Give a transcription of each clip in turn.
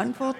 Antwort?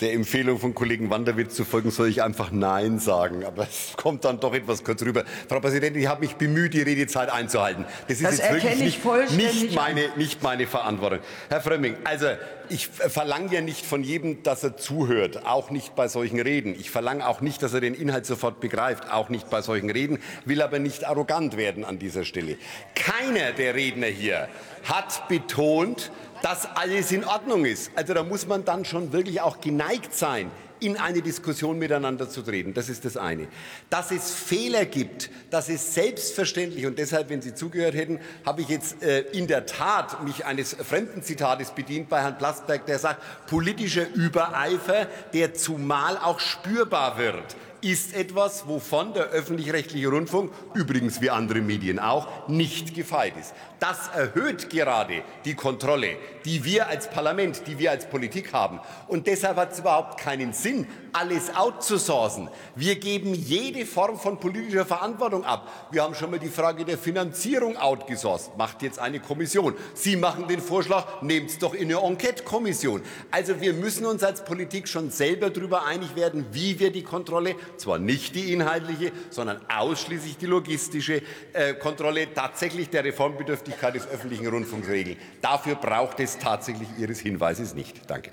Der Empfehlung von Kollegen Wanderwitt zu folgen, soll ich einfach Nein sagen. Aber es kommt dann doch etwas kurz rüber. Frau Präsidentin, ich habe mich bemüht, die Redezeit einzuhalten. Das ist Das jetzt wirklich nicht, nicht, meine, nicht meine Verantwortung. Herr Frömming, also ich verlange ja nicht von jedem, dass er zuhört, auch nicht bei solchen Reden. Ich verlange auch nicht, dass er den Inhalt sofort begreift, auch nicht bei solchen Reden, will aber nicht arrogant werden an dieser Stelle. Keiner der Redner hier hat betont, dass alles in Ordnung ist. Also da muss man dann schon wirklich auch geneigt sein, in eine Diskussion miteinander zu treten. Das ist das eine. Dass es Fehler gibt, das ist selbstverständlich. Und deshalb, wenn Sie zugehört hätten, habe ich jetzt äh, in der Tat mich eines fremden Zitates bedient bei Herrn Plasberg, der sagt, politischer Übereifer, der zumal auch spürbar wird ist etwas, wovon der öffentlich-rechtliche Rundfunk, übrigens wie andere Medien auch, nicht gefeit ist. Das erhöht gerade die Kontrolle, die wir als Parlament, die wir als Politik haben. Und deshalb hat es überhaupt keinen Sinn, alles outzusourcen. Wir geben jede Form von politischer Verantwortung ab. Wir haben schon mal die Frage der Finanzierung outgesourced. Macht jetzt eine Kommission. Sie machen den Vorschlag, nehmt es doch in eine Enquete-Kommission. Also wir müssen uns als Politik schon selber darüber einig werden, wie wir die Kontrolle zwar nicht die inhaltliche, sondern ausschließlich die logistische äh, Kontrolle tatsächlich der Reformbedürftigkeit des öffentlichen Rundfunks regeln. Dafür braucht es tatsächlich Ihres Hinweises nicht. Danke.